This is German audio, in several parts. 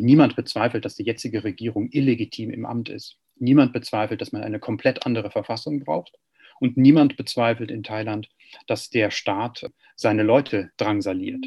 Niemand bezweifelt, dass die jetzige Regierung illegitim im Amt ist. Niemand bezweifelt, dass man eine komplett andere Verfassung braucht. Und niemand bezweifelt in Thailand, dass der Staat seine Leute drangsaliert.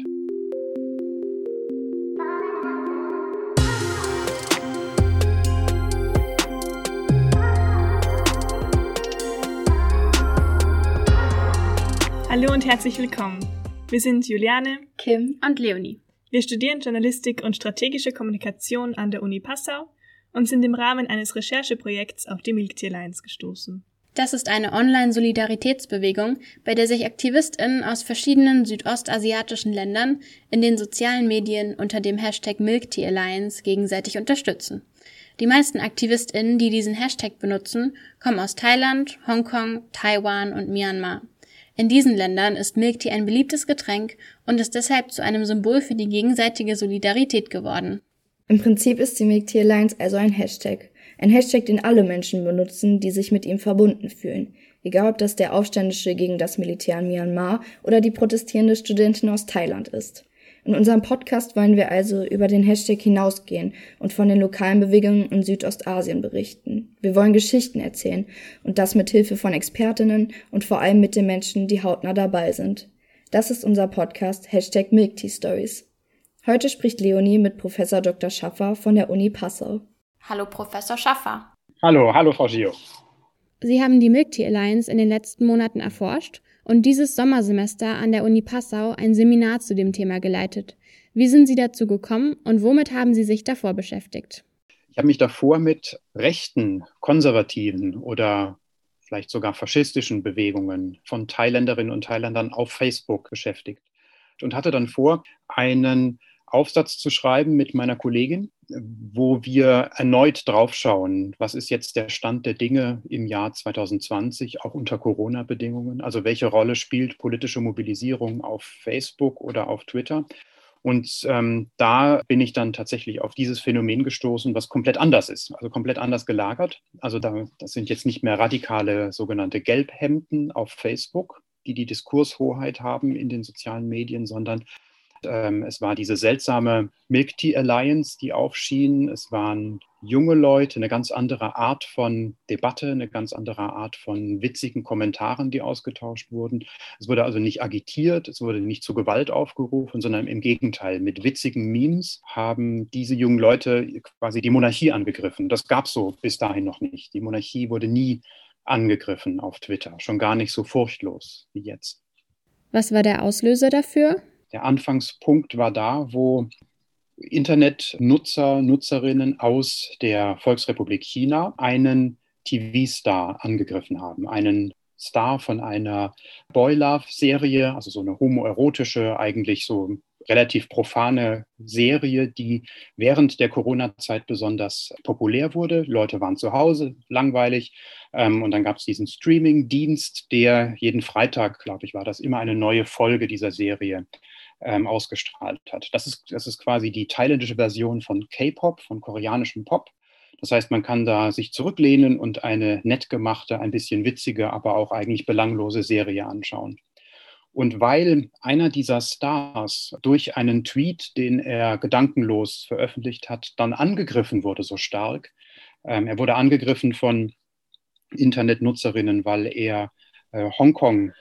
Hallo und herzlich willkommen. Wir sind Juliane, Kim und Leonie. Wir studieren Journalistik und strategische Kommunikation an der Uni Passau und sind im Rahmen eines Rechercheprojekts auf die Milk Tea Alliance gestoßen. Das ist eine Online-Solidaritätsbewegung, bei der sich AktivistInnen aus verschiedenen südostasiatischen Ländern in den sozialen Medien unter dem Hashtag Milk Tea Alliance gegenseitig unterstützen. Die meisten AktivistInnen, die diesen Hashtag benutzen, kommen aus Thailand, Hongkong, Taiwan und Myanmar. In diesen Ländern ist Milk Tea ein beliebtes Getränk und ist deshalb zu einem Symbol für die gegenseitige Solidarität geworden. Im Prinzip ist die Milk Tea Alliance also ein Hashtag. Ein Hashtag, den alle Menschen benutzen, die sich mit ihm verbunden fühlen. Egal ob das der Aufständische gegen das Militär in Myanmar oder die protestierende Studentin aus Thailand ist. In unserem Podcast wollen wir also über den Hashtag hinausgehen und von den lokalen Bewegungen in Südostasien berichten. Wir wollen Geschichten erzählen und das mit Hilfe von Expertinnen und vor allem mit den Menschen, die hautnah dabei sind. Das ist unser Podcast Hashtag Milk Tea Stories. Heute spricht Leonie mit Professor Dr. Schaffer von der Uni Passau. Hallo Professor Schaffer. Hallo, hallo Frau Gio. Sie haben die Milk Tea Alliance in den letzten Monaten erforscht und dieses Sommersemester an der Uni Passau ein Seminar zu dem Thema geleitet. Wie sind Sie dazu gekommen und womit haben Sie sich davor beschäftigt? Ich habe mich davor mit rechten, konservativen oder vielleicht sogar faschistischen Bewegungen von Thailänderinnen und Thailändern auf Facebook beschäftigt und hatte dann vor, einen Aufsatz zu schreiben mit meiner Kollegin, wo wir erneut draufschauen, was ist jetzt der Stand der Dinge im Jahr 2020, auch unter Corona-Bedingungen. Also welche Rolle spielt politische Mobilisierung auf Facebook oder auf Twitter? Und ähm, da bin ich dann tatsächlich auf dieses Phänomen gestoßen, was komplett anders ist, also komplett anders gelagert. Also da, das sind jetzt nicht mehr radikale sogenannte Gelbhemden auf Facebook, die die Diskurshoheit haben in den sozialen Medien, sondern es war diese seltsame Milk Tea Alliance, die aufschien. Es waren junge Leute, eine ganz andere Art von Debatte, eine ganz andere Art von witzigen Kommentaren, die ausgetauscht wurden. Es wurde also nicht agitiert, es wurde nicht zu Gewalt aufgerufen, sondern im Gegenteil, mit witzigen Memes haben diese jungen Leute quasi die Monarchie angegriffen. Das gab es so bis dahin noch nicht. Die Monarchie wurde nie angegriffen auf Twitter, schon gar nicht so furchtlos wie jetzt. Was war der Auslöser dafür? Der Anfangspunkt war da, wo Internetnutzer, Nutzerinnen aus der Volksrepublik China einen TV-Star angegriffen haben, einen Star von einer Boy Love-Serie, also so eine homoerotische, eigentlich so relativ profane Serie, die während der Corona-Zeit besonders populär wurde. Leute waren zu Hause, langweilig. Ähm, und dann gab es diesen Streaming-Dienst, der jeden Freitag, glaube ich, war das immer eine neue Folge dieser Serie ähm, ausgestrahlt hat. Das ist, das ist quasi die thailändische Version von K-Pop, von koreanischem Pop. Das heißt, man kann da sich zurücklehnen und eine nett gemachte, ein bisschen witzige, aber auch eigentlich belanglose Serie anschauen. Und weil einer dieser Stars durch einen Tweet, den er gedankenlos veröffentlicht hat, dann angegriffen wurde so stark, ähm, er wurde angegriffen von Internetnutzerinnen, weil er äh, Hongkong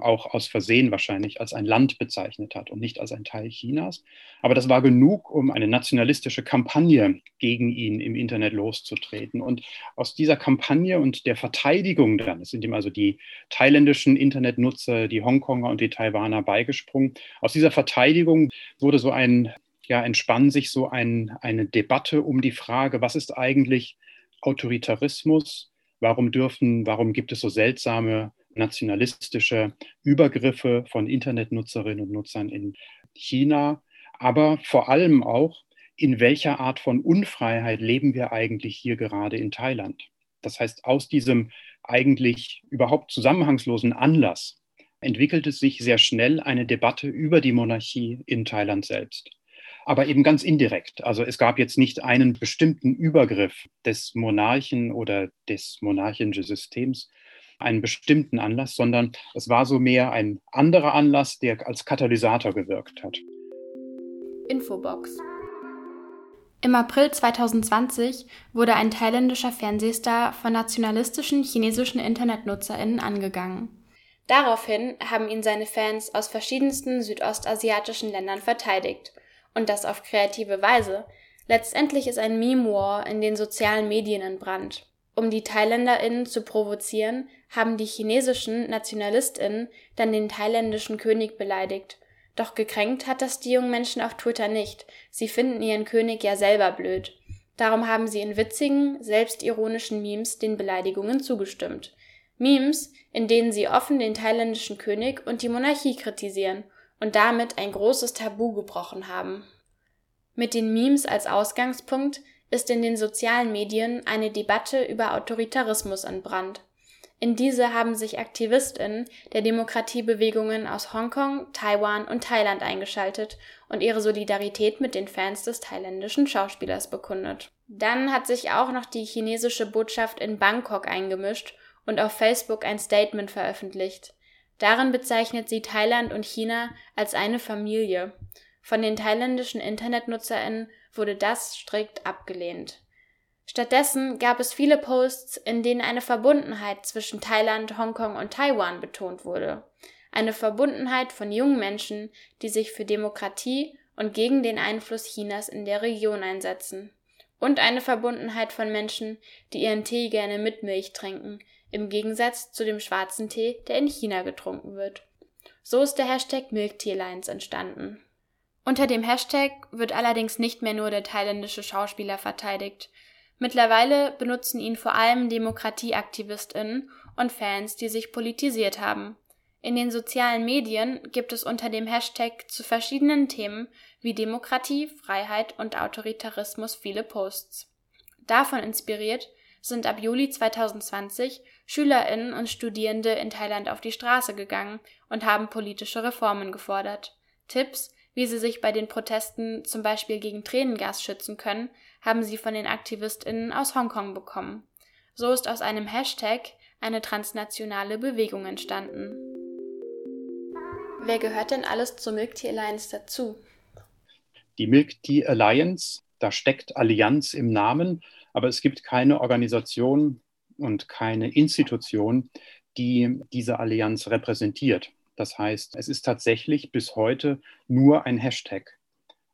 auch aus Versehen wahrscheinlich als ein Land bezeichnet hat und nicht als ein Teil Chinas. Aber das war genug, um eine nationalistische Kampagne gegen ihn im Internet loszutreten. Und aus dieser Kampagne und der Verteidigung dann, es sind ihm also die thailändischen Internetnutzer, die Hongkonger und die Taiwaner beigesprungen, aus dieser Verteidigung wurde so ein, ja, entspann sich so ein, eine Debatte um die Frage, was ist eigentlich Autoritarismus? Warum dürfen, warum gibt es so seltsame nationalistische Übergriffe von Internetnutzerinnen und Nutzern in China, aber vor allem auch, in welcher Art von Unfreiheit leben wir eigentlich hier gerade in Thailand. Das heißt, aus diesem eigentlich überhaupt zusammenhangslosen Anlass entwickelt es sich sehr schnell eine Debatte über die Monarchie in Thailand selbst. Aber eben ganz indirekt. Also es gab jetzt nicht einen bestimmten Übergriff des Monarchen oder des monarchischen Systems, einen bestimmten Anlass, sondern es war so mehr ein anderer Anlass, der als Katalysator gewirkt hat. Infobox. Im April 2020 wurde ein thailändischer Fernsehstar von nationalistischen chinesischen InternetnutzerInnen angegangen. Daraufhin haben ihn seine Fans aus verschiedensten südostasiatischen Ländern verteidigt. Und das auf kreative Weise. Letztendlich ist ein Meme-War in den sozialen Medien in Brand. Um die ThailänderInnen zu provozieren, haben die chinesischen NationalistInnen dann den thailändischen König beleidigt doch gekränkt hat das die jungen Menschen auf Twitter nicht. Sie finden ihren König ja selber blöd. Darum haben sie in witzigen, selbstironischen Memes den Beleidigungen zugestimmt. Memes, in denen sie offen den thailändischen König und die Monarchie kritisieren und damit ein großes Tabu gebrochen haben. Mit den Memes als Ausgangspunkt ist in den sozialen Medien eine Debatte über Autoritarismus entbrannt. In diese haben sich AktivistInnen der Demokratiebewegungen aus Hongkong, Taiwan und Thailand eingeschaltet und ihre Solidarität mit den Fans des thailändischen Schauspielers bekundet. Dann hat sich auch noch die chinesische Botschaft in Bangkok eingemischt und auf Facebook ein Statement veröffentlicht. Darin bezeichnet sie Thailand und China als eine Familie. Von den thailändischen InternetnutzerInnen wurde das strikt abgelehnt. Stattdessen gab es viele Posts, in denen eine Verbundenheit zwischen Thailand, Hongkong und Taiwan betont wurde. Eine Verbundenheit von jungen Menschen, die sich für Demokratie und gegen den Einfluss Chinas in der Region einsetzen. Und eine Verbundenheit von Menschen, die ihren Tee gerne mit Milch trinken, im Gegensatz zu dem schwarzen Tee, der in China getrunken wird. So ist der Hashtag Milk Tea Lines entstanden. Unter dem Hashtag wird allerdings nicht mehr nur der thailändische Schauspieler verteidigt. Mittlerweile benutzen ihn vor allem DemokratieaktivistInnen und Fans, die sich politisiert haben. In den sozialen Medien gibt es unter dem Hashtag zu verschiedenen Themen wie Demokratie, Freiheit und Autoritarismus viele Posts. Davon inspiriert sind ab Juli 2020 Schülerinnen und Studierende in Thailand auf die Straße gegangen und haben politische Reformen gefordert. Tipps, wie sie sich bei den Protesten zum Beispiel gegen Tränengas schützen können, haben sie von den AktivistInnen aus Hongkong bekommen. So ist aus einem Hashtag eine transnationale Bewegung entstanden. Wer gehört denn alles zur Milk Tea Alliance dazu? Die Milk Tea Alliance, da steckt Allianz im Namen, aber es gibt keine Organisation und keine Institution, die diese Allianz repräsentiert. Das heißt, es ist tatsächlich bis heute nur ein Hashtag.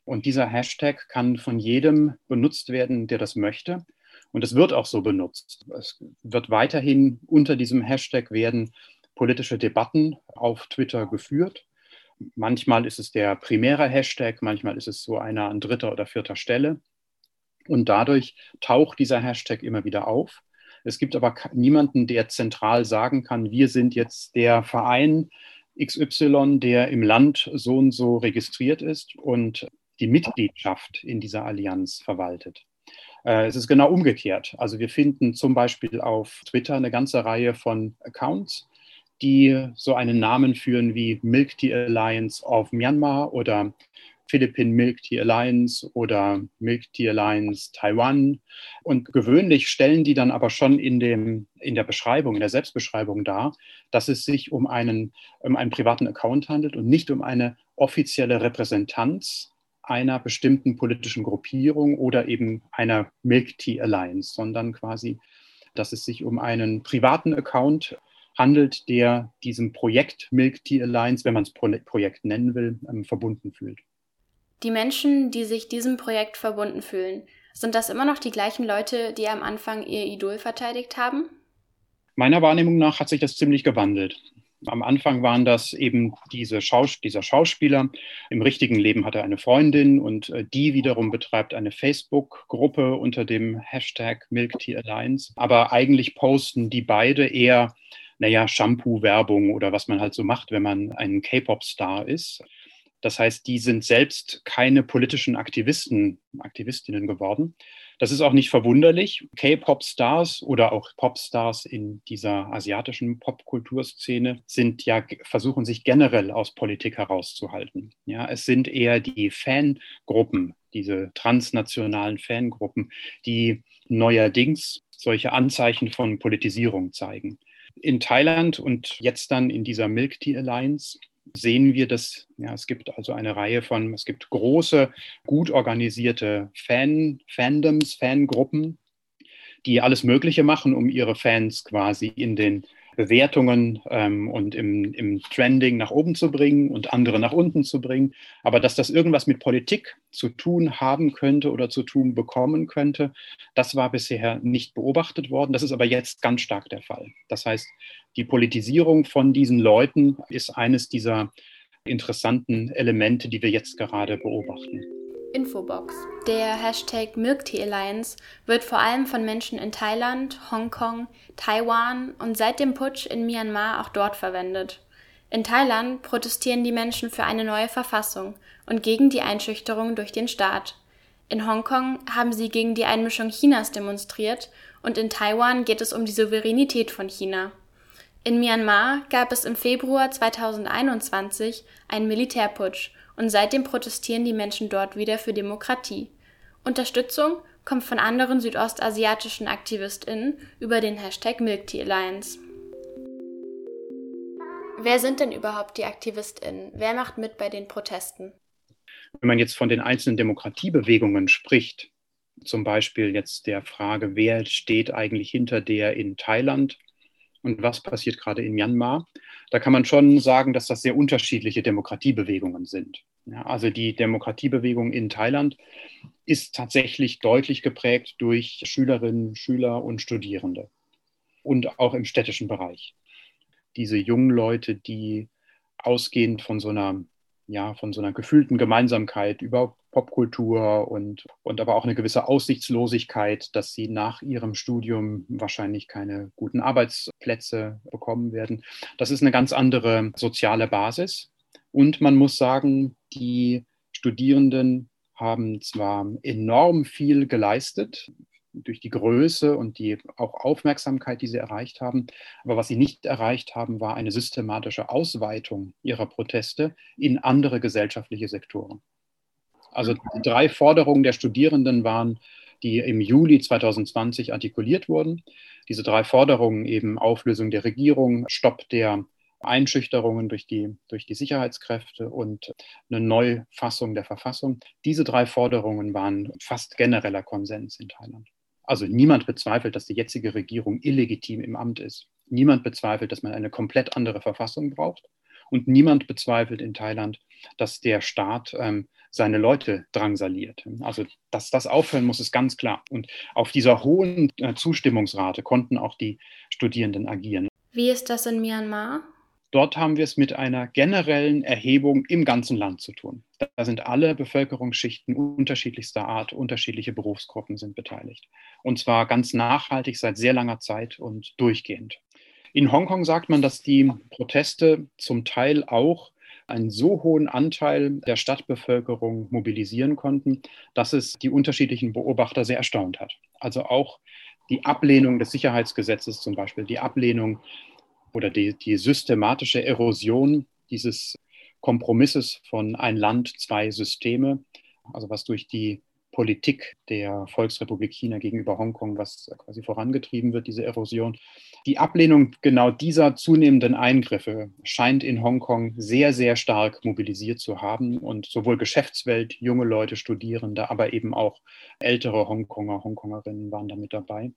Und dieser Hashtag kann von jedem benutzt werden, der das möchte. Und es wird auch so benutzt. Es wird weiterhin unter diesem Hashtag werden politische Debatten auf Twitter geführt. Manchmal ist es der primäre Hashtag, manchmal ist es so einer an dritter oder vierter Stelle. Und dadurch taucht dieser Hashtag immer wieder auf. Es gibt aber niemanden, der zentral sagen kann, wir sind jetzt der Verein XY, der im Land so und so registriert ist und die Mitgliedschaft in dieser Allianz verwaltet. Äh, es ist genau umgekehrt. Also wir finden zum Beispiel auf Twitter eine ganze Reihe von Accounts, die so einen Namen führen wie Milk Tea Alliance of Myanmar oder Philippine Milk Tea Alliance oder Milk Tea Alliance Taiwan. Und gewöhnlich stellen die dann aber schon in, dem, in der Beschreibung, in der Selbstbeschreibung dar, dass es sich um einen, um einen privaten Account handelt und nicht um eine offizielle Repräsentanz einer bestimmten politischen Gruppierung oder eben einer Milk Tea Alliance, sondern quasi, dass es sich um einen privaten Account handelt, der diesem Projekt Milk Tea Alliance, wenn man es Projekt nennen will, ähm, verbunden fühlt. Die Menschen, die sich diesem Projekt verbunden fühlen, sind das immer noch die gleichen Leute, die am Anfang ihr Idol verteidigt haben? Meiner Wahrnehmung nach hat sich das ziemlich gewandelt. Am Anfang waren das eben diese Schaus dieser Schauspieler. Im richtigen Leben hat er eine Freundin und äh, die wiederum betreibt eine Facebook-Gruppe unter dem Hashtag Milk Tea Alliance. Aber eigentlich posten die beide eher, naja, Shampoo-Werbung oder was man halt so macht, wenn man ein K-Pop-Star ist. Das heißt, die sind selbst keine politischen Aktivisten, Aktivistinnen geworden. Das ist auch nicht verwunderlich. K-Pop-Stars oder auch Popstars in dieser asiatischen Popkulturszene sind ja, versuchen sich generell aus Politik herauszuhalten. Ja, es sind eher die Fangruppen, diese transnationalen Fangruppen, die neuerdings solche Anzeichen von Politisierung zeigen. In Thailand und jetzt dann in dieser Milk Tea Alliance sehen wir, dass ja, es gibt also eine Reihe von, es gibt große, gut organisierte Fan, Fandoms, Fangruppen, die alles Mögliche machen, um ihre Fans quasi in den Bewertungen ähm, und im, im Trending nach oben zu bringen und andere nach unten zu bringen. Aber dass das irgendwas mit Politik zu tun haben könnte oder zu tun bekommen könnte, das war bisher nicht beobachtet worden. Das ist aber jetzt ganz stark der Fall. Das heißt, die Politisierung von diesen Leuten ist eines dieser interessanten Elemente, die wir jetzt gerade beobachten. Infobox. Der Hashtag Milk Alliance wird vor allem von Menschen in Thailand, Hongkong, Taiwan und seit dem Putsch in Myanmar auch dort verwendet. In Thailand protestieren die Menschen für eine neue Verfassung und gegen die Einschüchterung durch den Staat. In Hongkong haben sie gegen die Einmischung Chinas demonstriert und in Taiwan geht es um die Souveränität von China. In Myanmar gab es im Februar 2021 einen Militärputsch und seitdem protestieren die Menschen dort wieder für Demokratie. Unterstützung kommt von anderen südostasiatischen AktivistInnen über den Hashtag Milktea Alliance. Wer sind denn überhaupt die AktivistInnen? Wer macht mit bei den Protesten? Wenn man jetzt von den einzelnen Demokratiebewegungen spricht, zum Beispiel jetzt der Frage, wer steht eigentlich hinter der in Thailand und was passiert gerade in Myanmar, da kann man schon sagen, dass das sehr unterschiedliche Demokratiebewegungen sind. Ja, also die Demokratiebewegung in Thailand ist tatsächlich deutlich geprägt durch Schülerinnen, Schüler und Studierende und auch im städtischen Bereich. Diese jungen Leute, die ausgehend von so einer, ja, von so einer gefühlten Gemeinsamkeit über Popkultur und, und aber auch eine gewisse Aussichtslosigkeit, dass sie nach ihrem Studium wahrscheinlich keine guten Arbeitsplätze bekommen werden. Das ist eine ganz andere soziale Basis. Und man muss sagen, die Studierenden haben zwar enorm viel geleistet durch die Größe und die auch Aufmerksamkeit, die sie erreicht haben. Aber was sie nicht erreicht haben, war eine systematische Ausweitung ihrer Proteste in andere gesellschaftliche Sektoren. Also drei Forderungen der Studierenden waren, die im Juli 2020 artikuliert wurden. Diese drei Forderungen eben Auflösung der Regierung, Stopp der Einschüchterungen durch die, durch die Sicherheitskräfte und eine Neufassung der Verfassung. Diese drei Forderungen waren fast genereller Konsens in Thailand. Also niemand bezweifelt, dass die jetzige Regierung illegitim im Amt ist. Niemand bezweifelt, dass man eine komplett andere Verfassung braucht. Und niemand bezweifelt in Thailand, dass der Staat ähm, seine Leute drangsaliert. Also, dass das aufhören muss, ist ganz klar. Und auf dieser hohen äh, Zustimmungsrate konnten auch die Studierenden agieren. Wie ist das in Myanmar? Dort haben wir es mit einer generellen Erhebung im ganzen Land zu tun. Da sind alle Bevölkerungsschichten unterschiedlichster Art, unterschiedliche Berufsgruppen sind beteiligt. Und zwar ganz nachhaltig seit sehr langer Zeit und durchgehend. In Hongkong sagt man, dass die Proteste zum Teil auch einen so hohen Anteil der Stadtbevölkerung mobilisieren konnten, dass es die unterschiedlichen Beobachter sehr erstaunt hat. Also auch die Ablehnung des Sicherheitsgesetzes zum Beispiel, die Ablehnung oder die, die systematische Erosion dieses Kompromisses von ein Land, zwei Systeme, also was durch die Politik der Volksrepublik China gegenüber Hongkong, was quasi vorangetrieben wird, diese Erosion. Die Ablehnung genau dieser zunehmenden Eingriffe scheint in Hongkong sehr, sehr stark mobilisiert zu haben und sowohl Geschäftswelt, junge Leute, Studierende, aber eben auch ältere Hongkonger, Hongkongerinnen waren damit dabei.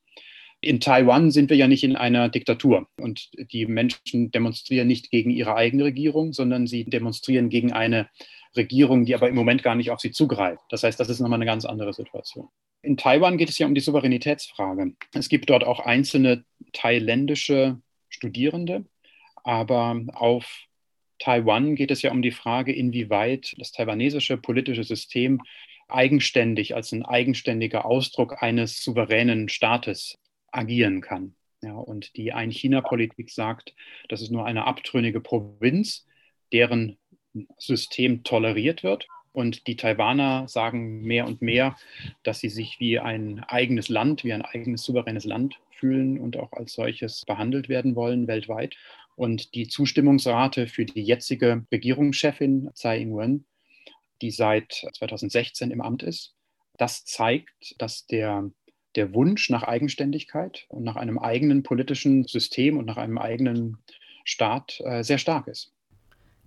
In Taiwan sind wir ja nicht in einer Diktatur und die Menschen demonstrieren nicht gegen ihre eigene Regierung, sondern sie demonstrieren gegen eine Regierung, die aber im Moment gar nicht auf sie zugreift. Das heißt, das ist nochmal eine ganz andere Situation. In Taiwan geht es ja um die Souveränitätsfrage. Es gibt dort auch einzelne thailändische Studierende, aber auf Taiwan geht es ja um die Frage, inwieweit das taiwanesische politische System eigenständig als ein eigenständiger Ausdruck eines souveränen Staates agieren kann. Ja, und die Ein-China-Politik sagt, das ist nur eine abtrünnige Provinz, deren System toleriert wird. Und die Taiwaner sagen mehr und mehr, dass sie sich wie ein eigenes Land, wie ein eigenes souveränes Land fühlen und auch als solches behandelt werden wollen weltweit. Und die Zustimmungsrate für die jetzige Regierungschefin Tsai Ing-wen, die seit 2016 im Amt ist, das zeigt, dass der, der Wunsch nach Eigenständigkeit und nach einem eigenen politischen System und nach einem eigenen Staat äh, sehr stark ist.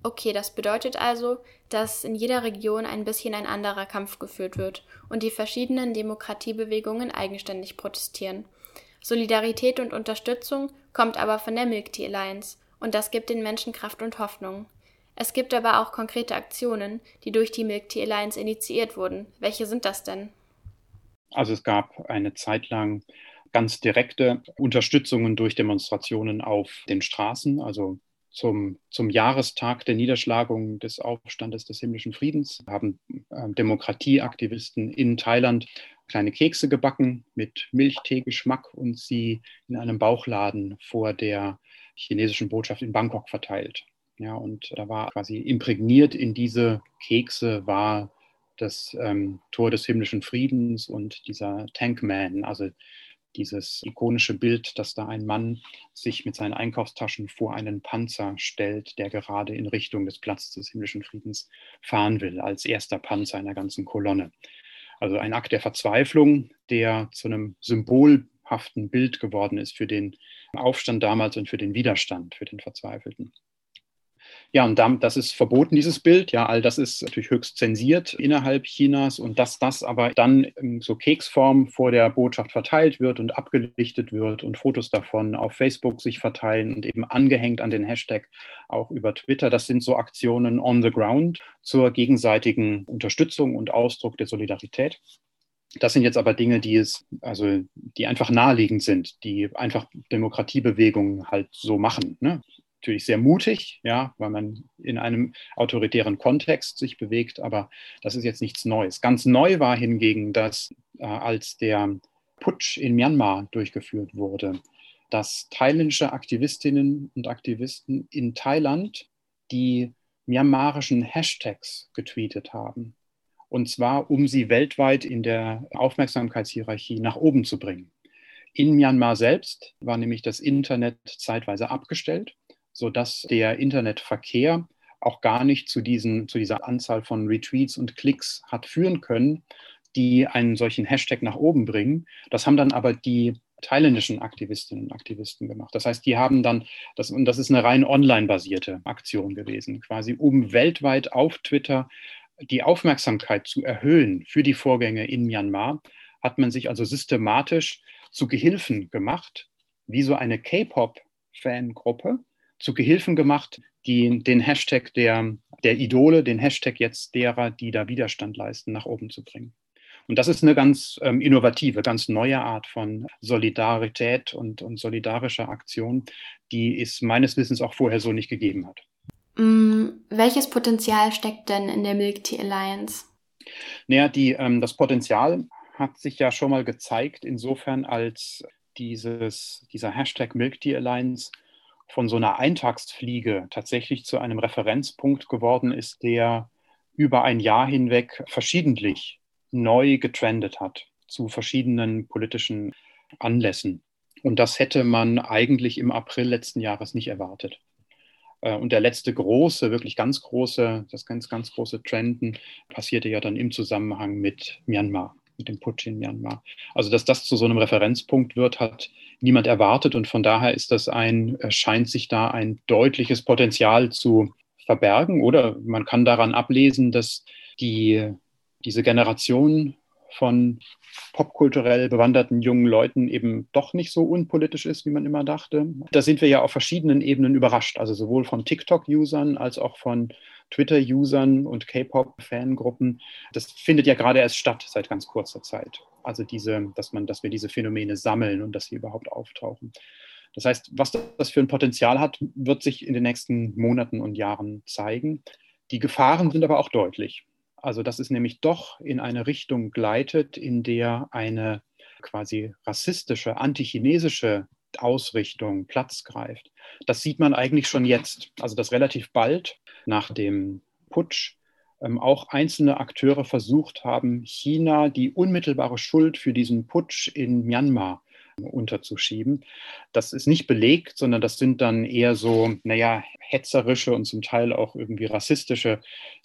Okay, das bedeutet also, dass in jeder Region ein bisschen ein anderer Kampf geführt wird und die verschiedenen Demokratiebewegungen eigenständig protestieren. Solidarität und Unterstützung kommt aber von der Milk Tea Alliance und das gibt den Menschen Kraft und Hoffnung. Es gibt aber auch konkrete Aktionen, die durch die Milk Tea Alliance initiiert wurden. Welche sind das denn? Also es gab eine Zeit lang ganz direkte Unterstützungen durch Demonstrationen auf den Straßen, also zum, zum Jahrestag der Niederschlagung des Aufstandes des himmlischen Friedens haben äh, Demokratieaktivisten in Thailand kleine Kekse gebacken mit Milchteegeschmack und sie in einem Bauchladen vor der chinesischen Botschaft in Bangkok verteilt. Ja, und da war quasi imprägniert in diese Kekse war das ähm, Tor des himmlischen Friedens und dieser Tankman, also dieses ikonische Bild, dass da ein Mann sich mit seinen Einkaufstaschen vor einen Panzer stellt, der gerade in Richtung des Platzes des himmlischen Friedens fahren will, als erster Panzer einer ganzen Kolonne. Also ein Akt der Verzweiflung, der zu einem symbolhaften Bild geworden ist für den Aufstand damals und für den Widerstand, für den Verzweifelten. Ja, und damit, das ist verboten, dieses Bild. Ja, all das ist natürlich höchst zensiert innerhalb Chinas und dass das aber dann in so Keksform vor der Botschaft verteilt wird und abgelichtet wird und Fotos davon auf Facebook sich verteilen und eben angehängt an den Hashtag auch über Twitter. Das sind so Aktionen on the ground zur gegenseitigen Unterstützung und Ausdruck der Solidarität. Das sind jetzt aber Dinge, die es, also die einfach naheliegend sind, die einfach Demokratiebewegungen halt so machen. Ne? Natürlich sehr mutig, ja, weil man in einem autoritären Kontext sich bewegt, aber das ist jetzt nichts Neues. Ganz neu war hingegen, dass äh, als der Putsch in Myanmar durchgeführt wurde, dass thailändische Aktivistinnen und Aktivisten in Thailand die myanmarischen Hashtags getweetet haben. Und zwar, um sie weltweit in der Aufmerksamkeitshierarchie nach oben zu bringen. In Myanmar selbst war nämlich das Internet zeitweise abgestellt sodass der Internetverkehr auch gar nicht zu, diesen, zu dieser Anzahl von Retweets und Klicks hat führen können, die einen solchen Hashtag nach oben bringen. Das haben dann aber die thailändischen Aktivistinnen und Aktivisten gemacht. Das heißt, die haben dann, das, und das ist eine rein online-basierte Aktion gewesen, quasi um weltweit auf Twitter die Aufmerksamkeit zu erhöhen für die Vorgänge in Myanmar, hat man sich also systematisch zu Gehilfen gemacht, wie so eine K-Pop-Fangruppe, zu Gehilfen gemacht, die, den Hashtag der, der Idole, den Hashtag jetzt derer, die da Widerstand leisten, nach oben zu bringen. Und das ist eine ganz ähm, innovative, ganz neue Art von Solidarität und, und solidarischer Aktion, die es meines Wissens auch vorher so nicht gegeben hat. Mm, welches Potenzial steckt denn in der Milk Tea Alliance? Naja, die, ähm, das Potenzial hat sich ja schon mal gezeigt, insofern als dieses, dieser Hashtag Milk Tea Alliance von so einer Eintagsfliege tatsächlich zu einem Referenzpunkt geworden ist, der über ein Jahr hinweg verschiedentlich neu getrendet hat zu verschiedenen politischen Anlässen. Und das hätte man eigentlich im April letzten Jahres nicht erwartet. Äh, und der letzte große, wirklich ganz große, das ganz, ganz große Trenden passierte ja dann im Zusammenhang mit Myanmar mit dem Putsch in Myanmar. Also, dass das zu so einem Referenzpunkt wird, hat niemand erwartet. Und von daher ist das ein, scheint sich da ein deutliches Potenzial zu verbergen. Oder man kann daran ablesen, dass die, diese Generation von popkulturell bewanderten jungen Leuten eben doch nicht so unpolitisch ist, wie man immer dachte. Da sind wir ja auf verschiedenen Ebenen überrascht, also sowohl von TikTok-Usern als auch von Twitter-Usern und K-Pop-Fangruppen. Das findet ja gerade erst statt seit ganz kurzer Zeit. Also diese, dass man, dass wir diese Phänomene sammeln und dass sie überhaupt auftauchen. Das heißt, was das für ein Potenzial hat, wird sich in den nächsten Monaten und Jahren zeigen. Die Gefahren sind aber auch deutlich. Also, dass es nämlich doch in eine Richtung gleitet, in der eine quasi rassistische, antichinesische Ausrichtung Platz greift. Das sieht man eigentlich schon jetzt. Also, dass relativ bald nach dem Putsch ähm, auch einzelne Akteure versucht haben, China die unmittelbare Schuld für diesen Putsch in Myanmar unterzuschieben. Das ist nicht belegt, sondern das sind dann eher so, naja, hetzerische und zum Teil auch irgendwie rassistische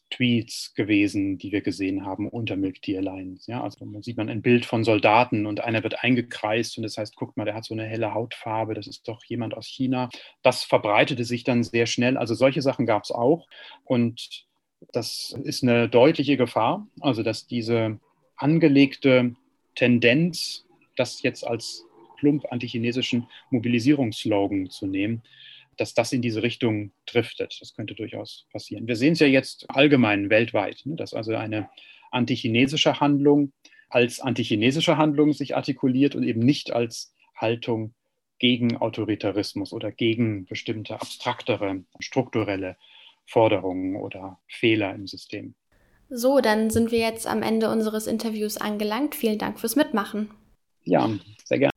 Tweets gewesen, die wir gesehen haben unter Milk Tea Alliance. Ja, also man sieht man ein Bild von Soldaten und einer wird eingekreist und das heißt, guckt mal, der hat so eine helle Hautfarbe, das ist doch jemand aus China. Das verbreitete sich dann sehr schnell. Also solche Sachen gab es auch und das ist eine deutliche Gefahr, also dass diese angelegte Tendenz, das jetzt als plump antichinesischen Mobilisierungsslogan zu nehmen, dass das in diese Richtung driftet. Das könnte durchaus passieren. Wir sehen es ja jetzt allgemein weltweit, ne, dass also eine antichinesische Handlung als antichinesische Handlung sich artikuliert und eben nicht als Haltung gegen Autoritarismus oder gegen bestimmte abstraktere, strukturelle Forderungen oder Fehler im System. So, dann sind wir jetzt am Ende unseres Interviews angelangt. Vielen Dank fürs Mitmachen. Ja, sehr gerne.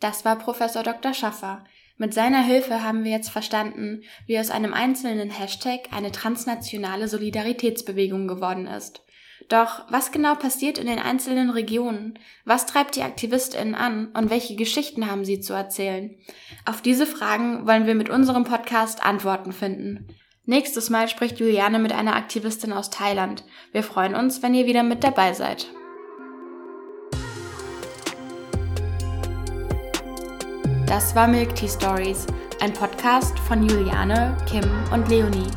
Das war Professor Dr. Schaffer. Mit seiner Hilfe haben wir jetzt verstanden, wie aus einem einzelnen Hashtag eine transnationale Solidaritätsbewegung geworden ist. Doch was genau passiert in den einzelnen Regionen? Was treibt die Aktivistinnen an und welche Geschichten haben sie zu erzählen? Auf diese Fragen wollen wir mit unserem Podcast Antworten finden. Nächstes Mal spricht Juliane mit einer Aktivistin aus Thailand. Wir freuen uns, wenn ihr wieder mit dabei seid. Das war Milk Tea Stories, ein Podcast von Juliane, Kim und Leonie.